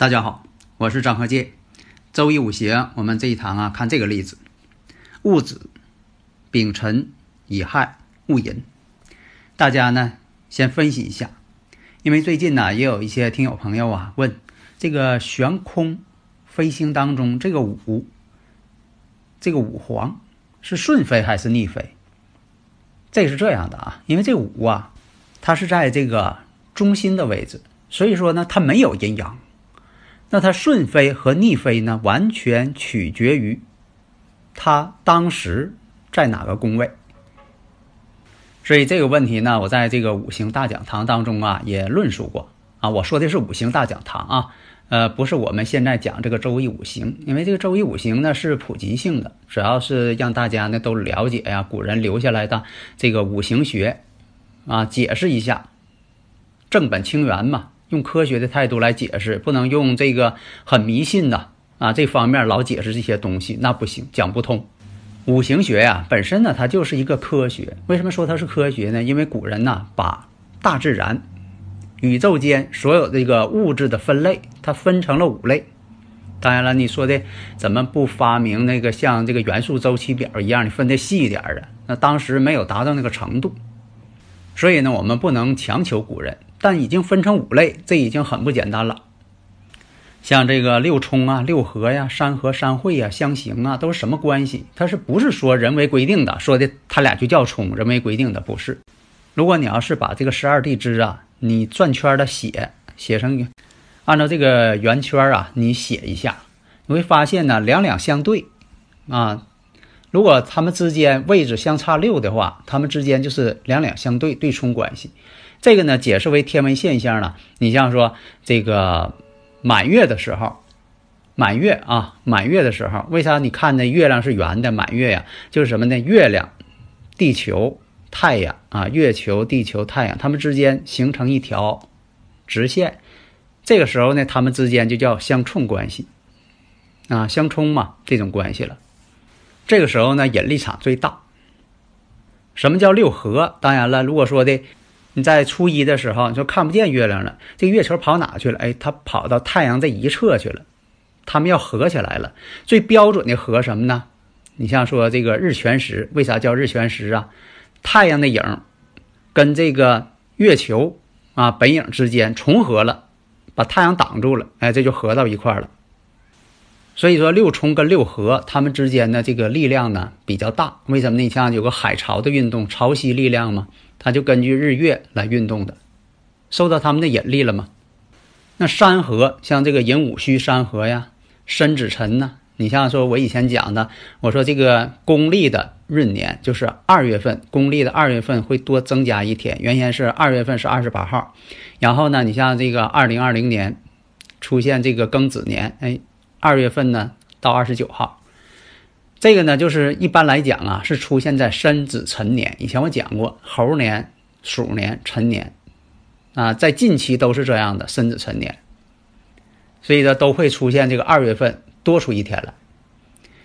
大家好，我是张鹤剑。周易五行，我们这一堂啊，看这个例子：戊子、丙辰、乙亥、戊寅。大家呢先分析一下，因为最近呢也有一些听友朋友啊问这个悬空飞星当中这个五，这个五黄是顺飞还是逆飞？这是这样的啊，因为这五啊，它是在这个中心的位置，所以说呢它没有阴阳。那它顺飞和逆飞呢，完全取决于它当时在哪个宫位。所以这个问题呢，我在这个五行大讲堂当中啊也论述过啊。我说的是五行大讲堂啊，呃，不是我们现在讲这个周易五行，因为这个周易五行呢是普及性的，主要是让大家呢都了解呀，古人留下来的这个五行学啊，解释一下正本清源嘛。用科学的态度来解释，不能用这个很迷信的啊这方面老解释这些东西，那不行，讲不通。五行学呀，本身呢它就是一个科学。为什么说它是科学呢？因为古人呢把大自然、宇宙间所有这个物质的分类，它分成了五类。当然了，你说的怎么不发明那个像这个元素周期表一样，你分的细一点的？那当时没有达到那个程度，所以呢，我们不能强求古人。但已经分成五类，这已经很不简单了。像这个六冲啊、六合呀、山合、山会呀、相刑啊，都是什么关系？它是不是说人为规定的？说的它俩就叫冲，人为规定的不是。如果你要是把这个十二地支啊，你转圈的写写成，按照这个圆圈啊，你写一下，你会发现呢，两两相对啊。如果他们之间位置相差六的话，他们之间就是两两相对，对冲关系。这个呢，解释为天文现象呢。你像说这个满月的时候，满月啊，满月的时候，为啥你看那月亮是圆的？满月呀，就是什么呢？月亮、地球、太阳啊，月球、地球、太阳，它们之间形成一条直线。这个时候呢，它们之间就叫相冲关系啊，相冲嘛，这种关系了。这个时候呢，引力场最大。什么叫六合？当然了，如果说的。在初一的时候，你说看不见月亮了，这月球跑哪去了？哎，它跑到太阳这一侧去了。它们要合起来了。最标准的合什么呢？你像说这个日全食，为啥叫日全食啊？太阳的影跟这个月球啊本影之间重合了，把太阳挡住了，哎，这就合到一块了。所以说六冲跟六合，它们之间的这个力量呢比较大。为什么呢？你像有个海潮的运动，潮汐力量嘛。它就根据日月来运动的，受到他们的引力了吗？那山河像这个寅午戌山河呀，申子辰呢？你像说我以前讲的，我说这个公历的闰年就是二月份，公历的二月份会多增加一天，原先是二月份是二十八号，然后呢，你像这个二零二零年出现这个庚子年，哎，二月份呢到二十九号。这个呢，就是一般来讲啊，是出现在申子辰年。以前我讲过，猴年、鼠年、辰年，啊，在近期都是这样的申子辰年，所以呢，都会出现这个二月份多出一天来。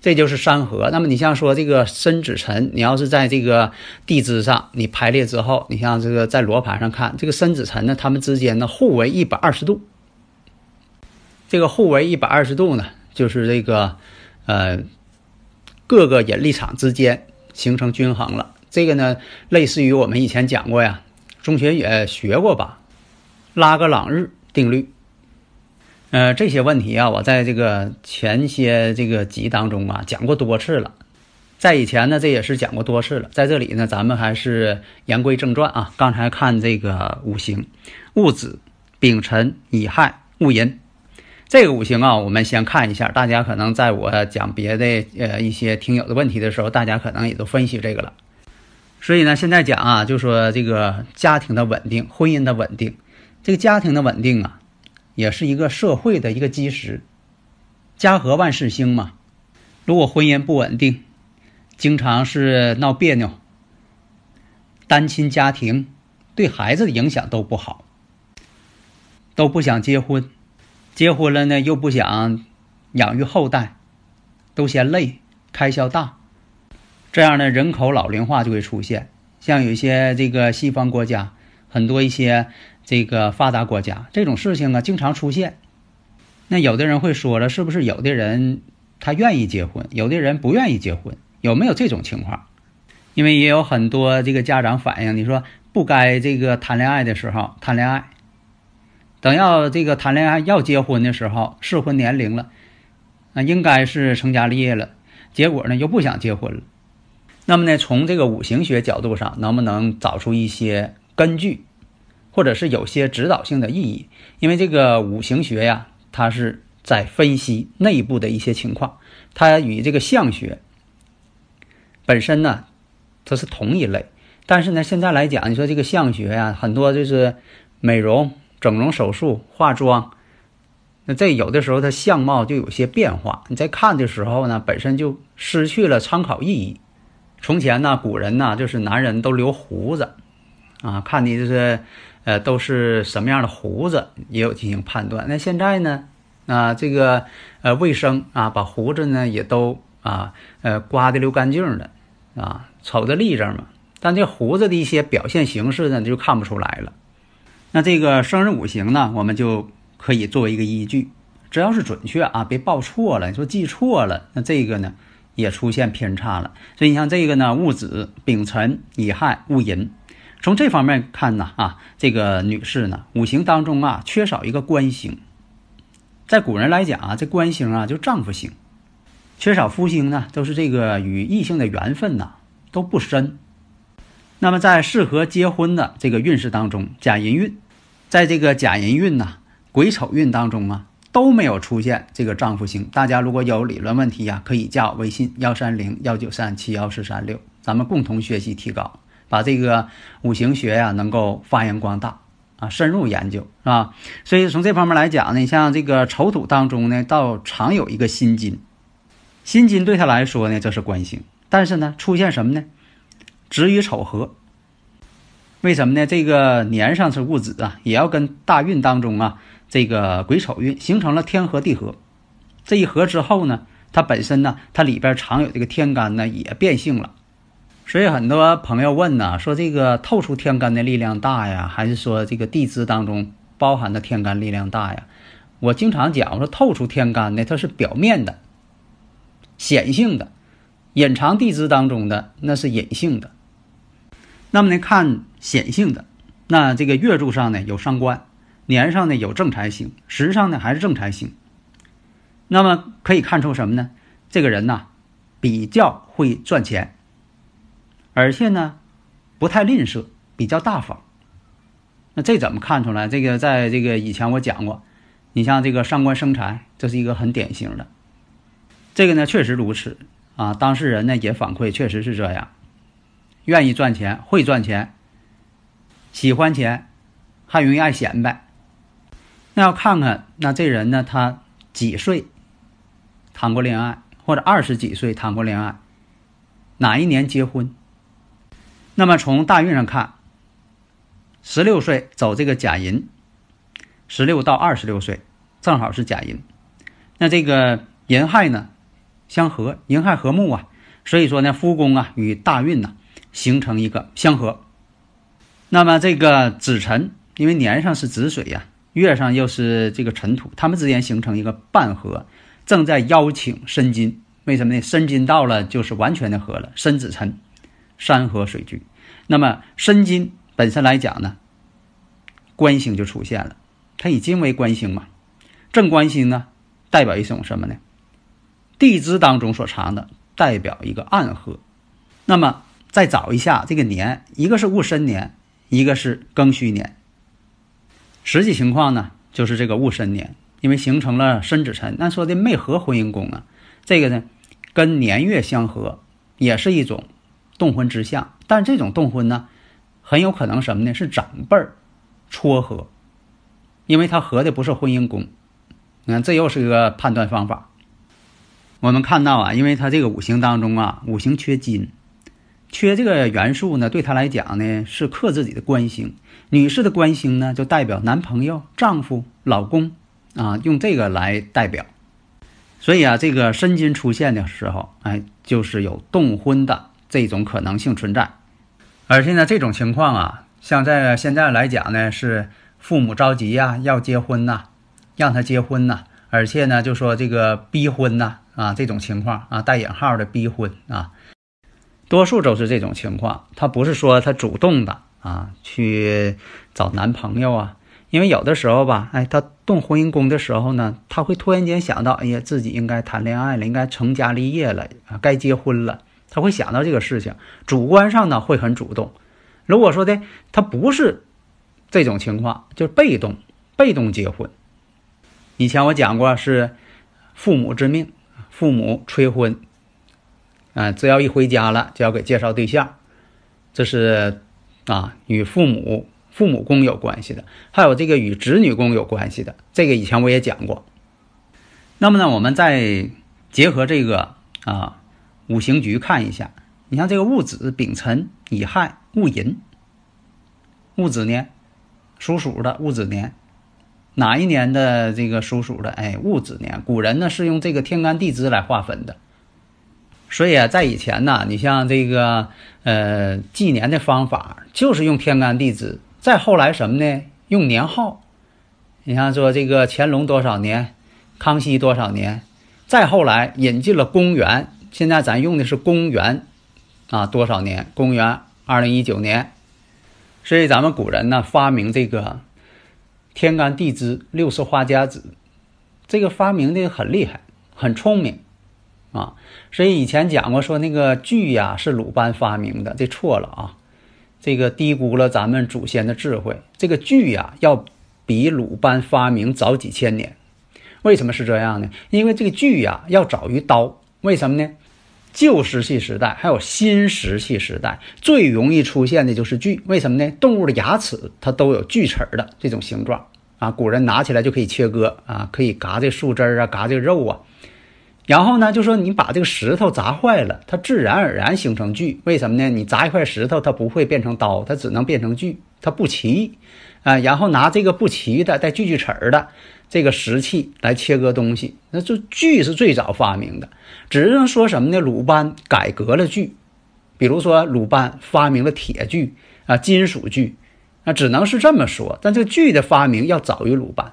这就是山河。那么你像说这个申子辰，你要是在这个地支上你排列之后，你像这个在罗盘上看，这个申子辰呢，它们之间呢互为一百二十度。这个互为一百二十度呢，就是这个，呃。各个引力场之间形成均衡了，这个呢，类似于我们以前讲过呀，中学也学过吧，拉格朗日定律。呃，这些问题啊，我在这个前些这个集当中啊讲过多次了，在以前呢，这也是讲过多次了，在这里呢，咱们还是言归正传啊。刚才看这个五行，戊子、丙辰、乙亥、戊寅，这个五行啊，我们先看一下。大家可能在我讲别的呃一些听友的问题的时候，大家可能也都分析这个了。所以呢，现在讲啊，就说这个家庭的稳定、婚姻的稳定，这个家庭的稳定啊，也是一个社会的一个基石。家和万事兴嘛。如果婚姻不稳定，经常是闹别扭，单亲家庭对孩子的影响都不好，都不想结婚。结婚了呢，又不想养育后代，都嫌累，开销大，这样的人口老龄化就会出现。像有一些这个西方国家，很多一些这个发达国家，这种事情啊经常出现。那有的人会说了，是不是有的人他愿意结婚，有的人不愿意结婚？有没有这种情况？因为也有很多这个家长反映，你说不该这个谈恋爱的时候谈恋爱。等要这个谈恋爱要结婚的时候，适婚年龄了，那应该是成家立业了，结果呢又不想结婚了。那么呢，从这个五行学角度上，能不能找出一些根据，或者是有些指导性的意义？因为这个五行学呀，它是在分析内部的一些情况，它与这个相学本身呢，它是同一类。但是呢，现在来讲，你说这个相学呀，很多就是美容。整容手术、化妆，那这有的时候他相貌就有些变化。你在看的时候呢，本身就失去了参考意义。从前呢，古人呢就是男人都留胡子，啊，看你这是，呃，都是什么样的胡子，也有进行判断。那现在呢，啊，这个呃卫生啊，把胡子呢也都啊呃刮的溜干净的，啊，瞅着立正嘛。但这胡子的一些表现形式呢，就看不出来了。那这个生日五行呢，我们就可以作为一个依据，只要是准确啊，别报错了。你说记错了，那这个呢也出现偏差了。所以你像这个呢，戊子、丙辰、乙亥、戊寅，从这方面看呢，啊，这个女士呢，五行当中啊缺少一个官星。在古人来讲啊，这官星啊就丈夫星，缺少夫星呢，都是这个与异性的缘分呐都不深。那么在适合结婚的这个运势当中，甲寅运，在这个甲寅运呐、癸丑运当中啊，都没有出现这个丈夫星。大家如果有理论问题呀，可以加我微信幺三零幺九三七幺四三六，咱们共同学习提高，把这个五行学呀能够发扬光大啊，深入研究是吧？所以从这方面来讲呢，像这个丑土当中呢，倒常有一个辛金，辛金对他来说呢，这是官星，但是呢，出现什么呢？子与丑合，为什么呢？这个年上是戊子啊，也要跟大运当中啊，这个癸丑运形成了天合地合。这一合之后呢，它本身呢，它里边藏有这个天干呢，也变性了。所以很多朋友问呢，说这个透出天干的力量大呀，还是说这个地支当中包含的天干力量大呀？我经常讲，我说透出天干的，它是表面的、显性的，隐藏地支当中的那是隐性的。那么呢，看显性的，那这个月柱上呢有伤官，年上呢有正财星，时上呢还是正财星。那么可以看出什么呢？这个人呐，比较会赚钱，而且呢不太吝啬，比较大方。那这怎么看出来？这个在这个以前我讲过，你像这个伤官生财，这是一个很典型的。这个呢确实如此啊，当事人呢也反馈确实是这样。愿意赚钱，会赚钱，喜欢钱，还容易爱显摆。那要看看那这人呢，他几岁谈过恋爱，或者二十几岁谈过恋爱，哪一年结婚？那么从大运上看，十六岁走这个甲寅，十六到二十六岁正好是甲寅。那这个寅亥呢相合，寅亥合木啊，所以说呢，夫宫啊与大运呢。形成一个相合，那么这个子辰，因为年上是子水呀，月上又是这个辰土，他们之间形成一个半合，正在邀请申金。为什么呢？申金到了就是完全的合了，申子辰，山河水聚。那么申金本身来讲呢，官星就出现了，它以金为官星嘛，正官星呢代表一种什么呢？地支当中所藏的代表一个暗合，那么。再找一下这个年，一个是戊申年，一个是庚戌年。实际情况呢，就是这个戊申年。因为形成了申子辰，那说的没合婚姻宫啊，这个呢跟年月相合，也是一种动婚之象。但这种动婚呢，很有可能什么呢？是长辈儿撮合，因为他合的不是婚姻宫。你看，这又是一个判断方法。我们看到啊，因为他这个五行当中啊，五行缺金，缺这个元素呢，对他来讲呢是克自己的官星。女士的官星呢，就代表男朋友、丈夫、老公。啊，用这个来代表，所以啊，这个申金出现的时候，哎，就是有动婚的这种可能性存在。而且呢，这种情况啊，像在现在来讲呢，是父母着急呀，要结婚呐，让他结婚呐，而且呢，就说这个逼婚呐，啊，这种情况啊，带引号的逼婚啊，多数都是这种情况。他不是说他主动的啊，去找男朋友啊。因为有的时候吧，哎，他动婚姻宫的时候呢，他会突然间想到，哎呀，自己应该谈恋爱了，应该成家立业了啊，该结婚了。他会想到这个事情，主观上呢会很主动。如果说的他不是这种情况，就是被动，被动结婚。以前我讲过是父母之命，父母催婚，啊，只要一回家了就要给介绍对象，这是啊与父母。父母宫有关系的，还有这个与子女宫有关系的，这个以前我也讲过。那么呢，我们再结合这个啊五行局看一下，你像这个戊子、丙辰、乙亥、戊寅，戊子年属鼠的戊子年，哪一年的这个属鼠的？哎，戊子年。古人呢是用这个天干地支来划分的，所以啊，在以前呢，你像这个呃纪年的方法就是用天干地支。再后来什么呢？用年号，你像说这个乾隆多少年，康熙多少年，再后来引进了公元，现在咱用的是公元，啊多少年？公元二零一九年。所以咱们古人呢发明这个天干地支六十花甲子，这个发明的很厉害，很聪明，啊，所以以前讲过说那个锯呀是鲁班发明的，这错了啊。这个低估了咱们祖先的智慧。这个锯呀，要比鲁班发明早几千年。为什么是这样呢？因为这个锯呀，要早于刀。为什么呢？旧石器时代还有新石器时代，最容易出现的就是锯。为什么呢？动物的牙齿它都有锯齿的这种形状啊，古人拿起来就可以切割啊，可以嘎这树枝啊，嘎这肉啊。然后呢，就说你把这个石头砸坏了，它自然而然形成锯。为什么呢？你砸一块石头，它不会变成刀，它只能变成锯，它不齐啊。然后拿这个不齐的带锯锯齿儿的这个石器来切割东西，那就锯是最早发明的。只能说什么呢？鲁班改革了锯，比如说鲁班发明了铁锯啊，金属锯，那只能是这么说。但这个锯的发明要早于鲁班。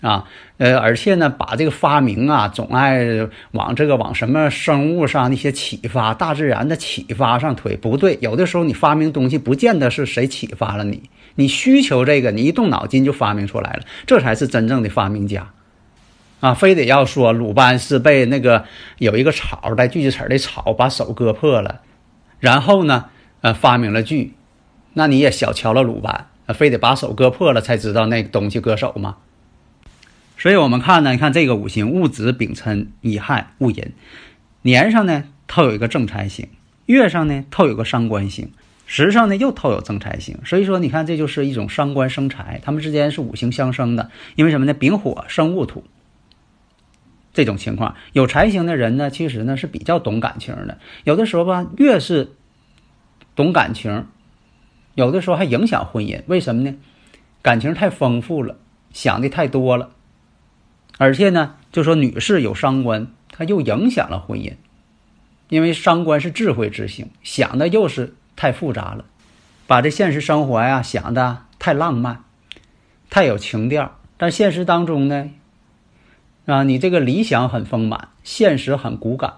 啊，呃，而且呢，把这个发明啊，总爱往这个往什么生物上那些启发、大自然的启发上推，不对。有的时候你发明东西，不见得是谁启发了你，你需求这个，你一动脑筋就发明出来了，这才是真正的发明家。啊，非得要说鲁班是被那个有一个草带锯子齿的草把手割破了，然后呢，呃，发明了锯，那你也小瞧了鲁班，非得把手割破了才知道那个东西割手吗？所以我们看呢，你看这个五行戊子、丙辰、乙亥、戊寅，年上呢透有一个正财星，月上呢透有个伤官星，时上呢又透有正财星。所以说，你看这就是一种伤官生财，他们之间是五行相生的。因为什么呢？丙火生戊土，这种情况有财星的人呢，其实呢是比较懂感情的。有的时候吧，越是懂感情，有的时候还影响婚姻。为什么呢？感情太丰富了，想的太多了。而且呢，就说女士有伤官，它又影响了婚姻，因为伤官是智慧之星，想的又是太复杂了，把这现实生活呀想的太浪漫，太有情调，但现实当中呢，啊，你这个理想很丰满，现实很骨感，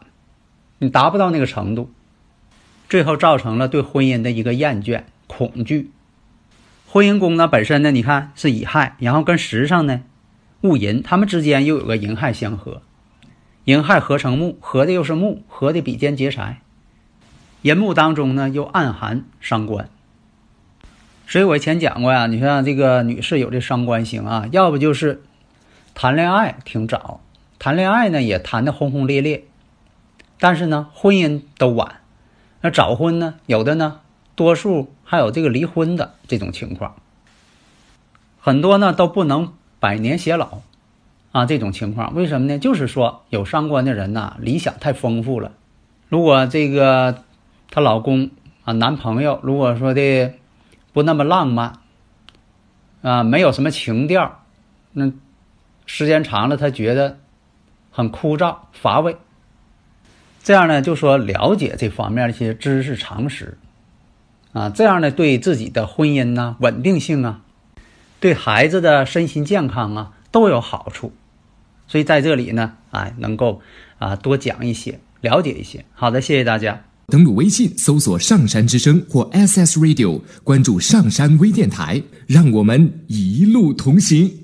你达不到那个程度，最后造成了对婚姻的一个厌倦、恐惧。婚姻宫呢本身呢，你看是乙亥，然后跟时上呢。戊寅，他们之间又有个寅亥相合，寅亥合成木，合的又是木，合的比肩劫财。寅木当中呢，又暗含伤官。所以我以前讲过呀，你像这个女士有这伤官星啊，要不就是谈恋爱挺早，谈恋爱呢也谈的轰轰烈烈，但是呢婚姻都晚。那早婚呢，有的呢，多数还有这个离婚的这种情况。很多呢都不能百年偕老，啊，这种情况为什么呢？就是说有伤官的人呐，理想太丰富了。如果这个她老公啊，男朋友如果说的不那么浪漫，啊，没有什么情调，那时间长了，他觉得很枯燥乏味。这样呢，就说了解这方面的一些知识常识，啊，这样呢，对自己的婚姻呐、稳定性啊。对孩子的身心健康啊都有好处，所以在这里呢，哎，能够啊多讲一些，了解一些。好的，谢谢大家。登录微信搜索“上山之声”或 SS Radio，关注上山微电台，让我们一路同行。